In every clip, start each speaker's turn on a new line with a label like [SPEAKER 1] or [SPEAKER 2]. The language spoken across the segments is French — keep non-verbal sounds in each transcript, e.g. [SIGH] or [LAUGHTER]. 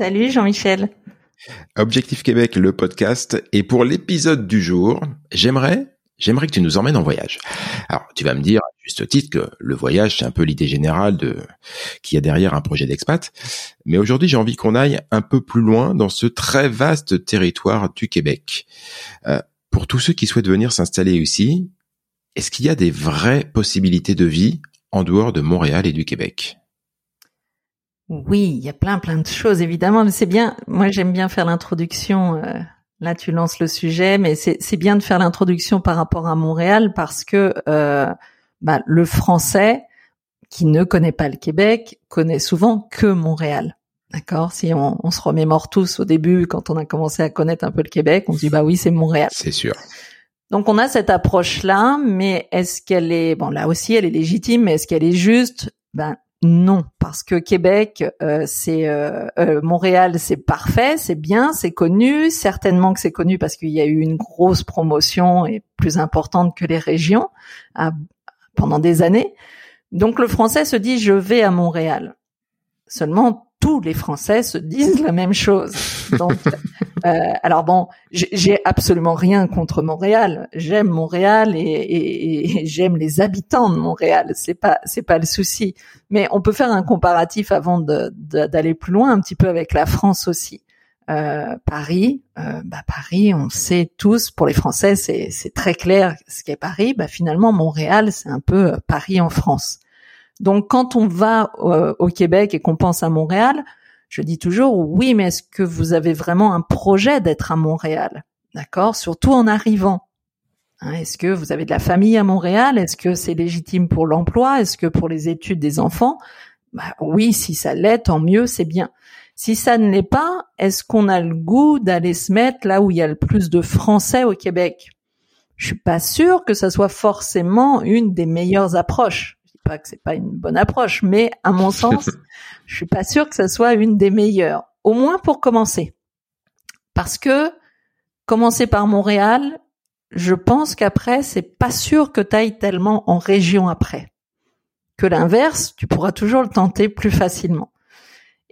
[SPEAKER 1] Salut Jean-Michel.
[SPEAKER 2] Objectif Québec, le podcast. Et pour l'épisode du jour, j'aimerais j'aimerais que tu nous emmènes en voyage. Alors, tu vas me dire, juste titre, que le voyage, c'est un peu l'idée générale de qu'il y a derrière un projet d'expat. Mais aujourd'hui, j'ai envie qu'on aille un peu plus loin dans ce très vaste territoire du Québec. Euh, pour tous ceux qui souhaitent venir s'installer ici, est-ce qu'il y a des vraies possibilités de vie en dehors de Montréal et du Québec?
[SPEAKER 1] Oui, il y a plein plein de choses évidemment. C'est bien. Moi, j'aime bien faire l'introduction. Euh, Là, tu lances le sujet, mais c'est bien de faire l'introduction par rapport à Montréal parce que euh, bah, le français qui ne connaît pas le Québec connaît souvent que Montréal. D'accord? Si on, on, se remémore tous au début, quand on a commencé à connaître un peu le Québec, on se dit bah oui, c'est Montréal.
[SPEAKER 2] C'est sûr.
[SPEAKER 1] Donc on a cette approche-là, mais est-ce qu'elle est bon là aussi elle est légitime, mais est-ce qu'elle est juste? Ben non, parce que Québec, euh, c'est euh, euh, Montréal, c'est parfait, c'est bien, c'est connu. Certainement que c'est connu parce qu'il y a eu une grosse promotion et plus importante que les régions pendant des années. Donc le Français se dit je vais à Montréal. Seulement tous les Français se disent la même chose. Donc, [LAUGHS] euh, alors bon, j'ai absolument rien contre Montréal. J'aime Montréal et, et, et j'aime les habitants de Montréal. C'est pas c'est pas le souci. Mais on peut faire un comparatif avant d'aller plus loin un petit peu avec la France aussi. Euh, Paris, euh, bah Paris, on sait tous, pour les Français, c'est très clair ce qu'est Paris. Bah finalement, Montréal, c'est un peu Paris en France. Donc quand on va euh, au Québec et qu'on pense à Montréal, je dis toujours oui, mais est-ce que vous avez vraiment un projet d'être à Montréal? D'accord? Surtout en arrivant. Hein, est-ce que vous avez de la famille à Montréal? Est-ce que c'est légitime pour l'emploi? Est-ce que pour les études des enfants? Bah, Oui, si ça l'est, tant mieux, c'est bien. Si ça ne l'est pas, est-ce qu'on a le goût d'aller se mettre là où il y a le plus de Français au Québec? Je suis pas sûre que ça soit forcément une des meilleures approches pas que c'est pas une bonne approche, mais à mon sens, [LAUGHS] je suis pas sûre que ça soit une des meilleures. Au moins pour commencer. Parce que commencer par Montréal, je pense qu'après, c'est pas sûr que tu ailles tellement en région après. Que l'inverse, tu pourras toujours le tenter plus facilement.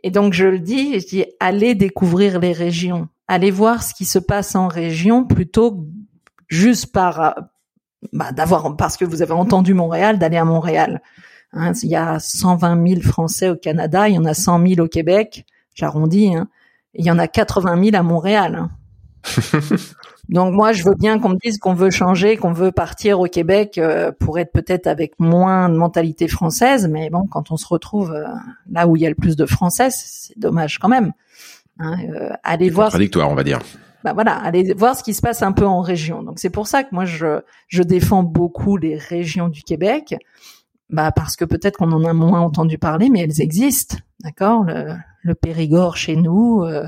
[SPEAKER 1] Et donc je le dis, je dis allez découvrir les régions, allez voir ce qui se passe en région plutôt juste par bah, d'avoir parce que vous avez entendu Montréal, d'aller à Montréal. Hein, il y a 120 000 Français au Canada, il y en a 100 000 au Québec, j'arrondis. Hein, il y en a 80 000 à Montréal. Hein. [LAUGHS] Donc moi, je veux bien qu'on me dise qu'on veut changer, qu'on veut partir au Québec euh, pour être peut-être avec moins de mentalité française, mais bon, quand on se retrouve euh, là où il y a le plus de Français, c'est dommage quand même. Hein, euh, allez voir.
[SPEAKER 2] Contradictoire, on va dire
[SPEAKER 1] bah voilà, aller voir ce qui se passe un peu en région. Donc c'est pour ça que moi je je défends beaucoup les régions du Québec, bah parce que peut-être qu'on en a moins entendu parler, mais elles existent, d'accord? Le, le Périgord chez nous, euh,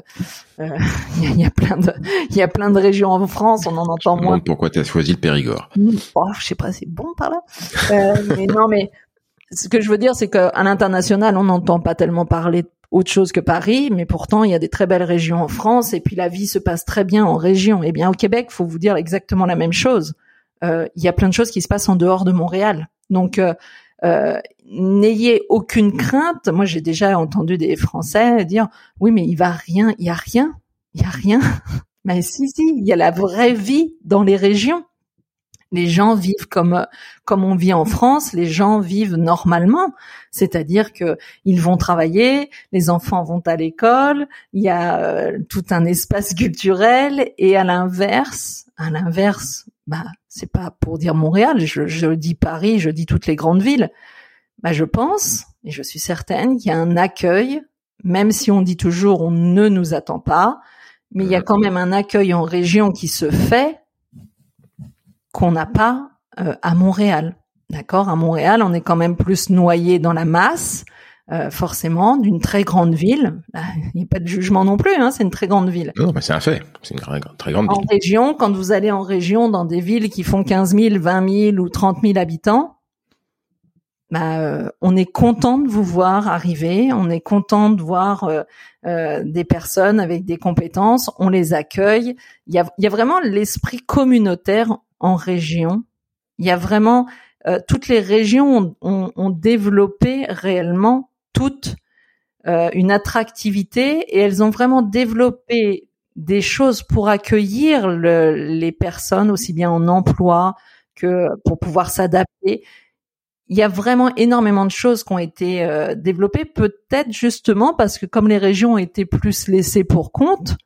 [SPEAKER 1] euh, [LAUGHS] il y, a plein de il y a plein de régions en France, on en entend moins.
[SPEAKER 2] Pourquoi tu as choisi le Périgord
[SPEAKER 1] mmh, oh, Je sais pas, c'est bon par là. Euh, mais non, mais ce que je veux dire, c'est qu'à l'international, on n'entend pas tellement parler autre chose que Paris, mais pourtant il y a des très belles régions en France et puis la vie se passe très bien en région. Eh bien au Québec, faut vous dire exactement la même chose. Euh, il y a plein de choses qui se passent en dehors de Montréal. Donc euh, euh, n'ayez aucune crainte. Moi, j'ai déjà entendu des Français dire oui, mais il va rien, il y a rien, il y a rien. [LAUGHS] mais si, si, il y a la vraie vie dans les régions. Les gens vivent comme comme on vit en France. Les gens vivent normalement, c'est-à-dire que ils vont travailler, les enfants vont à l'école, il y a euh, tout un espace culturel. Et à l'inverse, à l'inverse, bah c'est pas pour dire Montréal. Je, je dis Paris, je dis toutes les grandes villes. Bah je pense et je suis certaine qu'il y a un accueil, même si on dit toujours on ne nous attend pas, mais il y a quand même un accueil en région qui se fait qu'on n'a pas euh, à Montréal. D'accord? À Montréal, on est quand même plus noyé dans la masse, euh, forcément, d'une très grande ville. Il n'y a pas de jugement non plus, hein, c'est une très grande ville.
[SPEAKER 3] Non, mais c'est un fait. C'est une très grande ville.
[SPEAKER 1] En région, quand vous allez en région, dans des villes qui font 15 000, 20 000 ou 30 000 habitants, bah, euh, on est content de vous voir arriver, on est content de voir euh, des personnes avec des compétences, on les accueille. Il y a, il y a vraiment l'esprit communautaire en région. Il y a vraiment euh, toutes les régions ont, ont, développé réellement toute euh, une attractivité et elles ont vraiment développé des choses pour accueillir le, les personnes aussi bien en emploi que pour pouvoir s'adapter. Il y a vraiment énormément de choses qui ont été euh, développées, peut-être justement parce que comme les régions ont été plus laissées pour compte,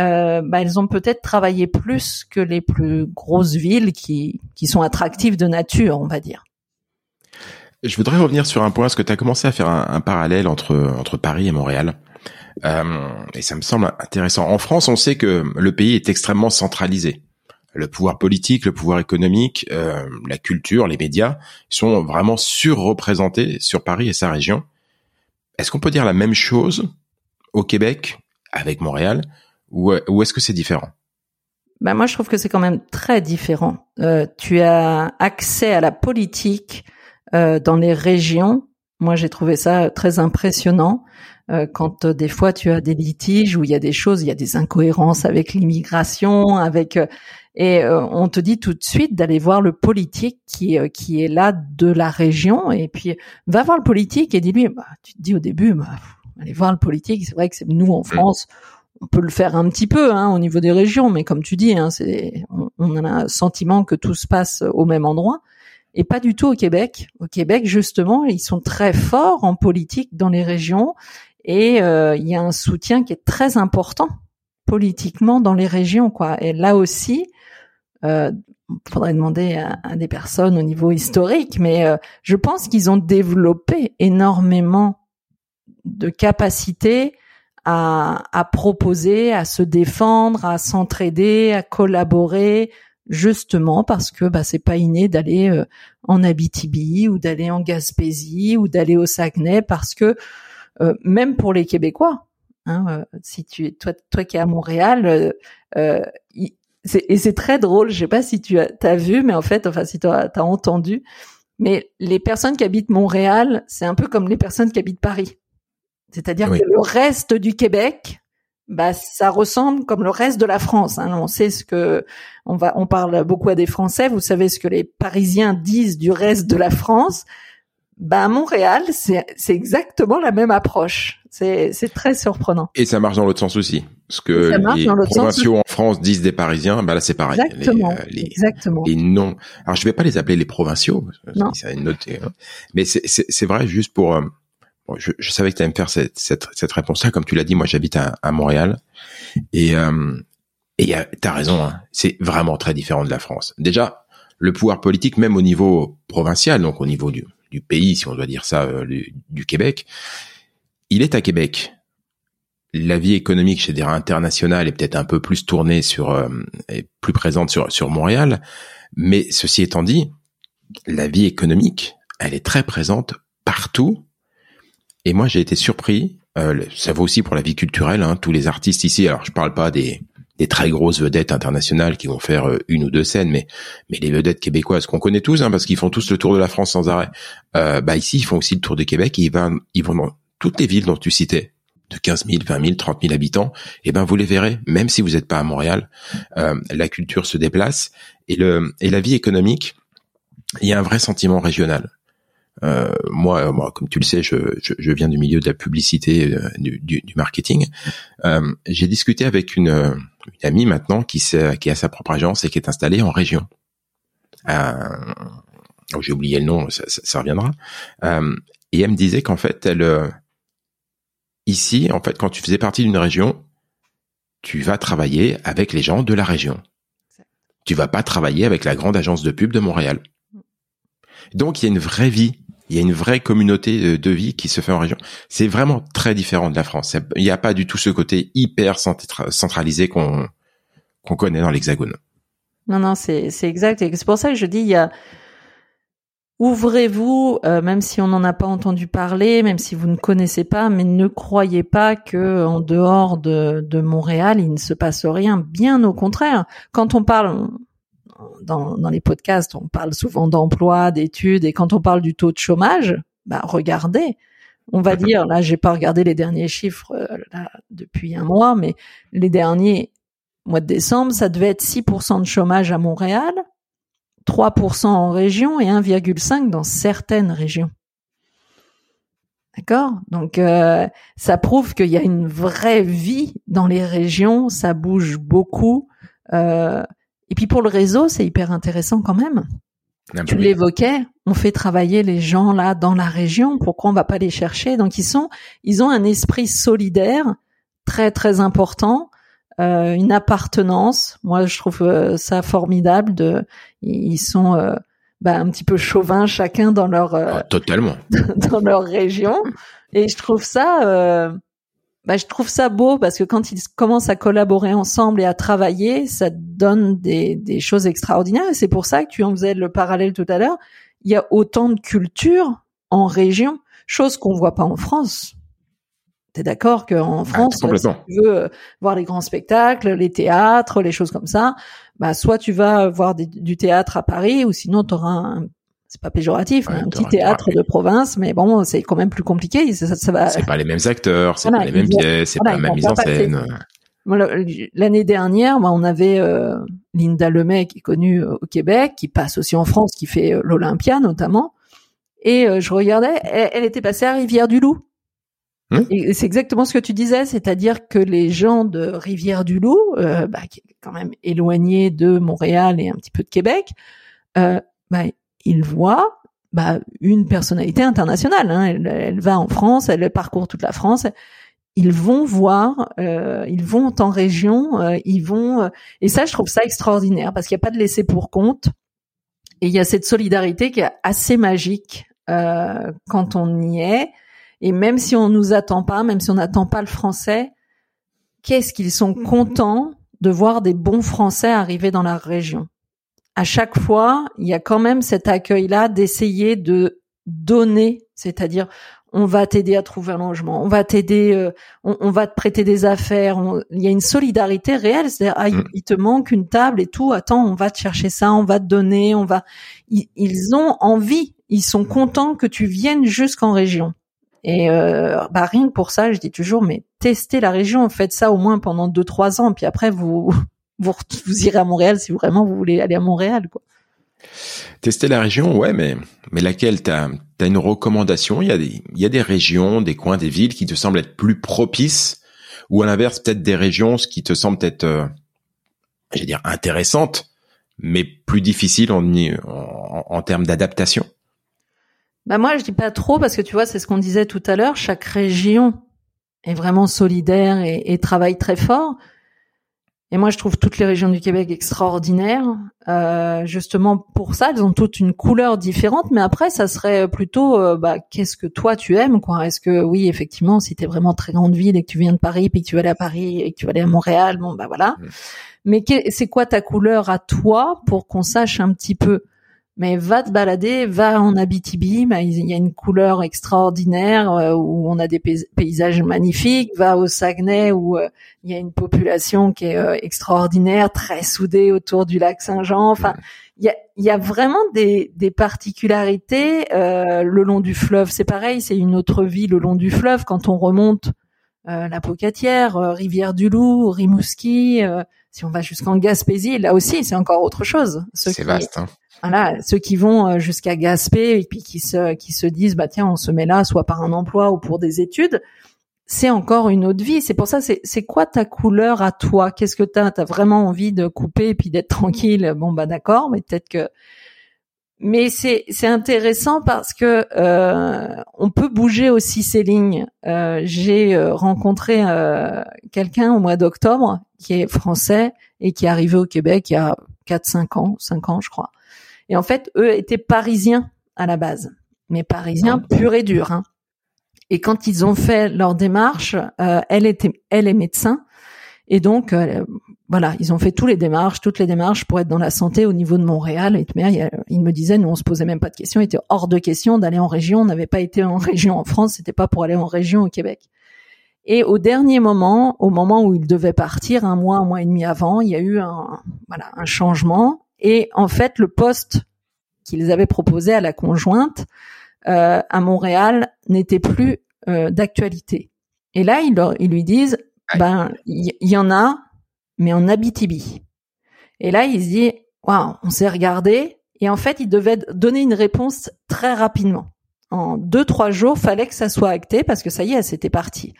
[SPEAKER 1] euh, bah, elles ont peut-être travaillé plus que les plus grosses villes qui, sont attractives de nature, on va dire.
[SPEAKER 3] Je voudrais revenir sur un point, parce que tu as commencé à faire un, parallèle entre, entre Paris et Montréal. Euh, et ça me semble intéressant. En France, on sait que le pays est extrêmement centralisé. Le pouvoir politique, le pouvoir économique, euh, la culture, les médias sont vraiment surreprésentés sur Paris et sa région. Est-ce qu'on peut dire la même chose au Québec avec Montréal ou, ou est-ce que c'est différent?
[SPEAKER 1] Ben moi, je trouve que c'est quand même très différent. Euh, tu as accès à la politique euh, dans les régions. Moi, j'ai trouvé ça très impressionnant euh, quand euh, des fois tu as des litiges où il y a des choses, il y a des incohérences avec l'immigration, avec euh, et euh, on te dit tout de suite d'aller voir le politique qui qui est là de la région et puis va voir le politique et dis-lui, bah, tu te dis au début, bah, allez voir le politique. C'est vrai que c'est nous en mmh. On peut le faire un petit peu hein, au niveau des régions, mais comme tu dis, hein, c'est, on, a un sentiment que tout se passe au même endroit, et pas du tout au Québec. Au Québec, justement, ils sont très forts en politique dans les régions, et euh, il y a un soutien qui est très important politiquement dans les régions. Et là aussi, euh, faudrait demander à, des personnes au niveau historique, mais euh, je pense qu'ils ont développé énormément de capacités à, à proposer, à se défendre, à s'entraider, à collaborer, justement parce que bah, c'est pas inné d'aller euh, en Abitibi ou d'aller en Gaspésie ou d'aller au Saguenay parce que euh, même pour les Québécois, hein, euh, si tu toi toi qui es à Montréal, et c'est très drôle, je sais pas si tu as, as vu, mais en fait, enfin si tu as, as entendu, mais les personnes qui habitent Montréal, c'est un peu comme les personnes qui habitent Paris. C'est-à-dire que le reste du Québec, bah, ça ressemble comme le reste de la France. Hein. On sait ce que on va, on parle beaucoup à des Français. Vous savez ce que les Parisiens disent du reste de la France. Bah, à Montréal, c'est exactement la même approche. C'est très surprenant.
[SPEAKER 3] Et ça marche dans l'autre sens aussi. Ce que les provinciaux en France disent des Parisiens, bah là c'est pareil.
[SPEAKER 1] Exactement. Les, euh, exactement.
[SPEAKER 3] Et non. Alors je vais pas les appeler les provinciaux. Non. Une note, hein. mais c'est vrai juste pour je, je, savais que tu allais me faire cette, cette, cette réponse-là. Comme tu l'as dit, moi j'habite à, à, Montréal. Et euh, tu as raison, hein, c'est vraiment très différent de la France. Déjà, le pouvoir politique, même au niveau provincial, donc au niveau du, du pays, si on doit dire ça, euh, du, Québec, il est à Québec. La vie économique, je dirais internationale, est peut-être un peu plus tournée sur, euh, est plus présente sur, sur Montréal. Mais ceci étant dit, la vie économique, elle est très présente partout et moi, j'ai été surpris. Euh, ça vaut aussi pour la vie culturelle. Hein, tous les artistes ici. Alors, je parle pas des, des très grosses vedettes internationales qui vont faire euh, une ou deux scènes, mais mais les vedettes québécoises qu'on connaît tous, hein, parce qu'ils font tous le tour de la France sans arrêt. Euh, bah ici, ils font aussi le tour du Québec et ils vont ils vont dans toutes les villes dont tu citais. de 15 000, 20 000, 30 000 habitants, eh ben vous les verrez, même si vous n'êtes pas à Montréal, euh, la culture se déplace et le et la vie économique, il y a un vrai sentiment régional. Euh, moi, moi, comme tu le sais, je, je, je, viens du milieu de la publicité, euh, du, du, du, marketing. Euh, J'ai discuté avec une, une, amie maintenant qui, qui a sa propre agence et qui est installée en région. Euh, oh, J'ai oublié le nom, ça, ça, ça reviendra. Euh, et elle me disait qu'en fait, elle, ici, en fait, quand tu faisais partie d'une région, tu vas travailler avec les gens de la région. Tu vas pas travailler avec la grande agence de pub de Montréal. Donc il y a une vraie vie, il y a une vraie communauté de vie qui se fait en région. C'est vraiment très différent de la France. Il n'y a pas du tout ce côté hyper centralisé qu'on connaît dans l'Hexagone.
[SPEAKER 1] Non, non, c'est exact. C'est pour ça que je dis il y a Ouvrez-vous, euh, même si on n'en a pas entendu parler, même si vous ne connaissez pas, mais ne croyez pas que en dehors de, de Montréal, il ne se passe rien. Bien au contraire. Quand on parle dans, dans les podcasts, on parle souvent d'emploi, d'études, et quand on parle du taux de chômage, bah regardez. On va dire, là, j'ai pas regardé les derniers chiffres euh, là, depuis un mois, mais les derniers mois de décembre, ça devait être 6% de chômage à Montréal, 3% en région et 1,5 dans certaines régions. D'accord? Donc euh, ça prouve qu'il y a une vraie vie dans les régions, ça bouge beaucoup. Euh, et puis pour le réseau, c'est hyper intéressant quand même. Ah, tu l'évoquais, on fait travailler les gens là dans la région. Pourquoi on va pas les chercher? Donc ils sont, ils ont un esprit solidaire très très important. Euh, une appartenance. Moi, je trouve euh, ça formidable. De, ils sont euh, bah, un petit peu chauvins chacun dans leur
[SPEAKER 3] ah, totalement [LAUGHS]
[SPEAKER 1] dans leur région. Et je trouve ça, bah, je trouve ça beau parce que quand ils commencent à collaborer ensemble et à travailler, ça donne des, des choses extraordinaires. Et c'est pour ça que tu en faisais le parallèle tout à l'heure. Il y a autant de culture en région, chose qu'on voit pas en France. T'es d'accord qu'en France, si tu veux voir les grands spectacles, les théâtres, les choses comme ça, bah soit tu vas voir du théâtre à Paris, ou sinon tu auras un, c'est pas péjoratif, mais un petit théâtre de province, mais bon, c'est quand même plus compliqué. Ça, ça va.
[SPEAKER 3] C'est pas les mêmes acteurs, c'est pas les mêmes pièces, c'est pas la même mise en scène.
[SPEAKER 1] L'année dernière, bah, on avait euh, Linda Lemay qui est connue euh, au Québec, qui passe aussi en France, qui fait l'Olympia notamment. Et je regardais, elle, elle était passée à Rivière-du-Loup. Et c'est exactement ce que tu disais, c'est-à-dire que les gens de Rivière-du-Loup, euh, bah, qui est quand même éloigné de Montréal et un petit peu de Québec, euh, bah, ils voient bah, une personnalité internationale. Hein. Elle, elle, va en France, elle parcourt toute la France. Ils vont voir, euh, ils vont en région, euh, ils vont. Euh, et ça, je trouve ça extraordinaire parce qu'il n'y a pas de laisser pour compte. Et il y a cette solidarité qui est assez magique euh, quand on y est. Et même si on nous attend pas, même si on n'attend pas le français, qu'est-ce qu'ils sont mhm. contents de voir des bons Français arriver dans la région. À chaque fois, il y a quand même cet accueil-là d'essayer de donner, c'est-à-dire on va t'aider à trouver un logement, on va t'aider, euh, on, va te prêter des affaires. il y a une solidarité réelle, c'est-à-dire ah, il, te manque une table et tout. Attends, on va te chercher ça, on va te donner, on va. ils ont envie, ils sont contents que tu viennes jusqu'en région. Et euh, bah rien que pour ça, je dis toujours, mais testez la région, faites ça au moins pendant deux trois ans, puis après vous vous, vous irez à Montréal si vraiment vous voulez aller à Montréal, quoi.
[SPEAKER 3] Tester la région, ouais, mais mais laquelle? T'as as une recommandation? Il y a des il y a des régions, des coins, des villes qui te semblent être plus propices, ou à l'inverse peut-être des régions qui te semblent être, euh, j'allais dire intéressantes, mais plus difficiles en en, en termes d'adaptation?
[SPEAKER 1] Bah moi je dis pas trop parce que tu vois c'est ce qu'on disait tout à l'heure. Chaque région est vraiment solidaire et, et, travaille très fort. Et moi je trouve toutes les régions du Québec extraordinaires. Euh, justement pour ça, elles ont toutes une couleur différente. Mais après ça serait plutôt euh, bah, qu'est-ce que toi tu aimes quoi? Est-ce que oui effectivement si t'es vraiment très grande ville et que tu viens de Paris puis que tu vas aller à Paris et que tu vas aller à Montréal, bon bah voilà. Mmh. Mais c'est quoi ta couleur à toi pour qu'on sache un petit peu? Mais va te balader, va en Abitibi, bah, il y a une couleur extraordinaire euh, où on a des paysages magnifiques, va au Saguenay où euh, il y a une population qui est euh, extraordinaire, très soudée autour du lac Saint-Jean. Enfin, il y a, y a, vraiment des, des particularités le long du fleuve. C'est pareil, c'est une autre vie le long du fleuve quand on remonte la Pocatière, Rivière-du-Loup, Rimouski. si on va jusqu'en Gaspésie, là aussi, c'est encore autre chose.
[SPEAKER 3] C'est vaste. Hein.
[SPEAKER 1] Voilà, ceux qui vont jusqu'à Gaspé et puis qui se qui se disent bah tiens on se met là soit par un emploi ou pour des études, c'est encore une autre vie. C'est pour ça, c'est quoi ta couleur à toi? Qu'est-ce que t'as? T'as vraiment envie de couper et puis d'être tranquille? Bon bah d'accord, mais peut-être que. Mais c'est c'est intéressant parce que euh, on peut bouger aussi ces lignes. Euh, J'ai euh, rencontré euh, quelqu'un au mois d'octobre qui est français et qui est arrivé au Québec il y a 4-5 ans, 5 ans je crois. Et en fait, eux étaient parisiens à la base, mais parisiens purs et durs. Hein. Et quand ils ont fait leur démarche, euh, elle était, elle est médecin, et donc euh, voilà, ils ont fait toutes les démarches, toutes les démarches pour être dans la santé au niveau de Montréal. Et il me disait, nous on se posait même pas de questions, il était hors de question d'aller en région. On n'avait pas été en [LAUGHS] région en France, c'était pas pour aller en région au Québec. Et au dernier moment, au moment où il devait partir, un mois, un mois et demi avant, il y a eu un, voilà, un changement. Et en fait, le poste qu'ils avaient proposé à la conjointe, euh, à Montréal n'était plus euh, d'actualité. Et là, ils, ils lui disent, ben, il y, en a, mais en Abitibi. Et là, il se dit, waouh, on s'est regardé. Et en fait, il devait donner une réponse très rapidement. En deux, trois jours, fallait que ça soit acté parce que ça y est, c'était parti.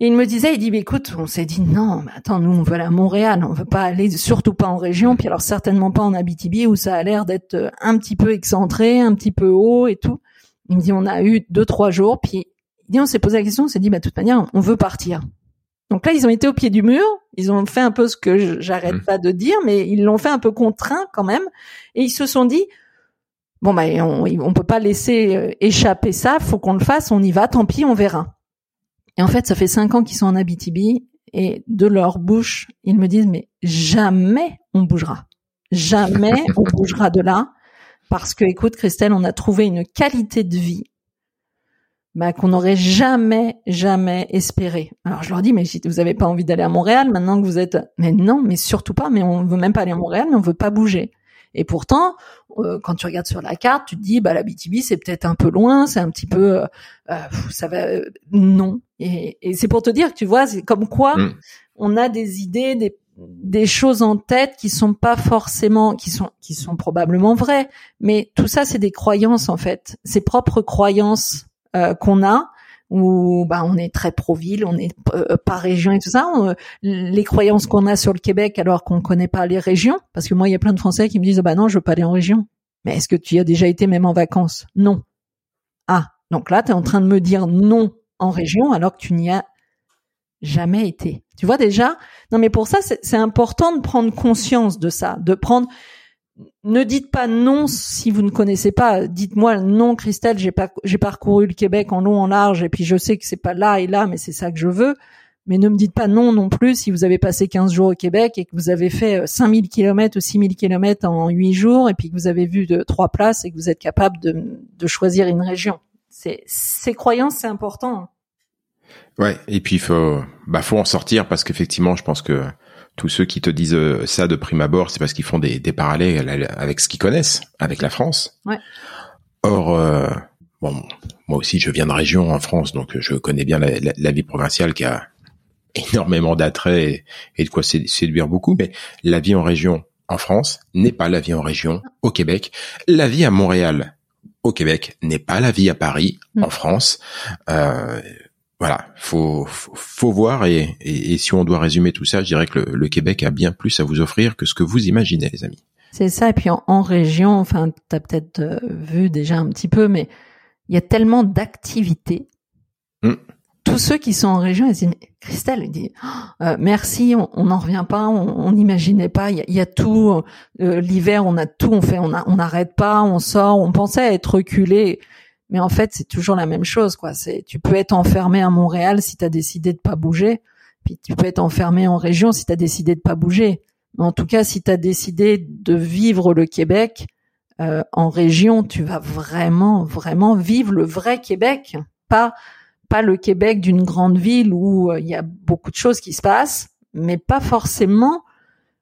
[SPEAKER 1] Et il me disait, il dit, mais écoute, on s'est dit, non, mais attends, nous, on veut aller à Montréal, on veut pas aller, surtout pas en région, puis alors certainement pas en Abitibi où ça a l'air d'être euh, un petit peu excentré, un petit peu haut et tout. Il me dit, on a eu deux, trois jours, puis il dit, on s'est posé la question, on s'est dit, bah, de toute manière, on veut partir. Donc là, ils ont été au pied du mur, ils ont fait un peu ce que j'arrête mmh. pas de dire, mais ils l'ont fait un peu contraint quand même, et ils se sont dit, bon, bah, on, on peut pas laisser euh, échapper ça, faut qu'on le fasse, on y va, tant pis, on verra. Et en fait, ça fait cinq ans qu'ils sont en Abitibi et de leur bouche, ils me disent mais jamais on bougera, jamais [LAUGHS] on bougera de là parce que écoute Christelle, on a trouvé une qualité de vie bah, qu'on n'aurait jamais, jamais espéré. Alors je leur dis, mais si vous avez pas envie d'aller à Montréal maintenant que vous êtes, mais non, mais surtout pas, mais on veut même pas aller à Montréal, mais on veut pas bouger. Et pourtant, euh, quand tu regardes sur la carte, tu te dis, bah la BTB c'est peut-être un peu loin, c'est un petit peu, euh, euh, ça va, non. Et, et c'est pour te dire que tu vois, c'est comme quoi mm. on a des idées, des, des choses en tête qui sont pas forcément, qui sont, qui sont probablement vraies, mais tout ça c'est des croyances en fait, ces propres croyances qu'on a où bah, on est très pro-ville, on est euh, pas région et tout ça. les croyances qu'on a sur le Québec alors qu'on connaît pas les régions, parce que moi il y a plein de Français qui me disent bah non je veux pas aller en région. Mais est-ce que tu y as déjà été même en vacances? Non. Ah donc là tu es en train de me dire non en région alors que tu n'y as jamais été. Tu vois déjà? Non mais pour ça c'est important de prendre conscience de ça, de prendre ne dites pas non si vous ne connaissez pas. Dites-moi non, Christelle, j'ai pas, j'ai parcouru le Québec en long, en large, et puis je sais que c'est pas là et là, mais c'est ça que je veux. Mais ne me dites pas non non plus si vous avez passé 15 jours au Québec et que vous avez fait 5000 km ou 6000 km en 8 jours et puis que vous avez vu de trois places et que vous êtes capable de, de choisir une région. C'est, ces croyances, c'est important.
[SPEAKER 3] Ouais, et puis faut, bah, faut en sortir parce qu'effectivement, je pense que tous ceux qui te disent euh, ça de prime abord, c'est parce qu'ils font des, des, parallèles avec ce qu'ils connaissent, avec la France.
[SPEAKER 1] Ouais.
[SPEAKER 3] Or, euh, bon, moi aussi, je viens de région en France, donc je connais bien la, la, vie provinciale qui a [LAUGHS] énormément d'attrait et, de quoi séduire beaucoup. Mais la vie en région en France n'est pas la vie en région au Québec. La vie à Montréal au Québec n'est pas la vie à Paris mm. en France. Euh, voilà, faut, faut, voir et, et, si on doit résumer tout ça, je dirais que le, Québec a bien plus à vous offrir que ce que vous imaginez, les amis.
[SPEAKER 1] C'est ça, et puis en, région, enfin, tu as peut-être euh, vu déjà un petit peu, mais il y a tellement d'activités. Hmm. Tous ceux qui sont en région, ils disent, Christelle, il dit, euh, merci, on n'en revient pas, on n'imaginait pas, il y a, tout, euh, l'hiver, on a tout, on fait, on n'arrête pas, on sort, on pensait être reculé mais en fait, c'est toujours la même chose, quoi. C'est, tu peux être enfermé à Montréal si tu as décidé de pas bouger, puis tu peux être enfermé en région si tu as décidé de pas bouger. Mais en tout cas, si tu as décidé de vivre le Québec euh, en région, tu vas vraiment, vraiment vivre le vrai Québec, pas pas le Québec d'une grande ville où euh, il y a beaucoup de choses qui se passent, mais pas forcément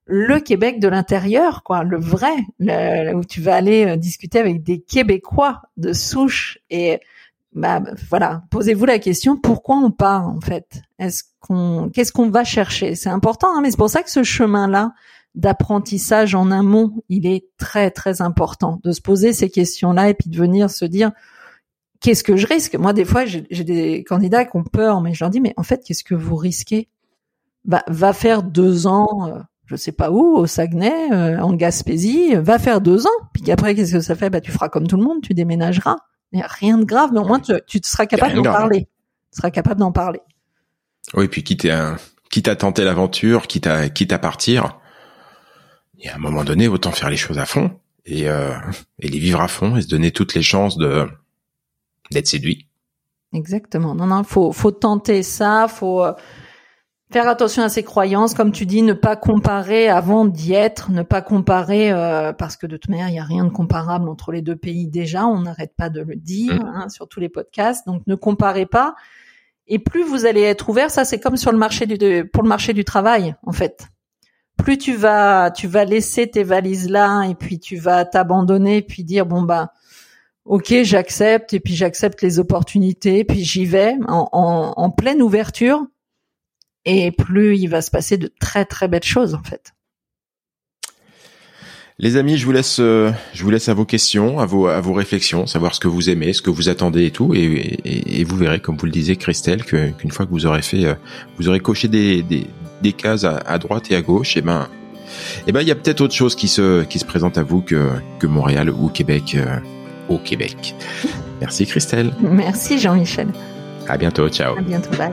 [SPEAKER 1] le Québec de l'intérieur, quoi, le vrai, où tu vas aller euh, discuter avec des Québécois de souche et bah voilà, posez-vous la question pourquoi on part en fait? Est-ce qu'on, qu'est-ce qu'on va chercher? C'est important, hein, mais c'est pour ça que ce chemin-là d'apprentissage en amont, il est très très important de se poser ces questions-là et puis de venir se dire qu'est-ce que je risque? Moi, des fois, j'ai des candidats qui ont peur, mais je leur dis mais en fait, qu'est-ce que vous risquez? Bah, va faire deux ans. Je sais pas où, au Saguenay, euh, en Gaspésie, va faire deux ans. Puis après, qu'est-ce que ça fait? Bah, tu feras comme tout le monde, tu déménageras. Il rien de grave, mais au moins tu, tu seras capable d'en parler. Tu seras capable d'en parler.
[SPEAKER 3] Oui, puis quitte à, quitte à tenter l'aventure, quitte à, quitte à partir, il y a un moment donné, autant faire les choses à fond et, euh, et les vivre à fond et se donner toutes les chances de d'être séduit.
[SPEAKER 1] Exactement. Non, non, faut, faut tenter ça, faut euh, faire attention à ses croyances, comme tu dis, ne pas comparer avant d'y être, ne pas comparer euh, parce que de toute manière il n'y a rien de comparable entre les deux pays déjà, on n'arrête pas de le dire mm. hein, sur tous les podcasts, donc ne comparez pas. Et plus vous allez être ouvert, ça c'est comme sur le marché du pour le marché du travail en fait. Plus tu vas tu vas laisser tes valises là et puis tu vas t'abandonner puis dire bon bah ok j'accepte et puis j'accepte les opportunités puis j'y vais en, en, en pleine ouverture et plus il va se passer de très très belles choses en fait.
[SPEAKER 3] Les amis, je vous laisse, euh, je vous laisse à vos questions, à vos, à vos réflexions, savoir ce que vous aimez, ce que vous attendez et tout, et, et, vous verrez, comme vous le disiez, Christelle, qu'une fois que vous aurez fait, euh, vous aurez coché des, des, des cases à, à, droite et à gauche, et eh ben, et eh ben, il y a peut-être autre chose qui se, qui se présente à vous que, que Montréal ou Québec, euh, au Québec. Merci Christelle.
[SPEAKER 1] Merci Jean-Michel.
[SPEAKER 3] À bientôt, ciao.
[SPEAKER 1] À bientôt, bye.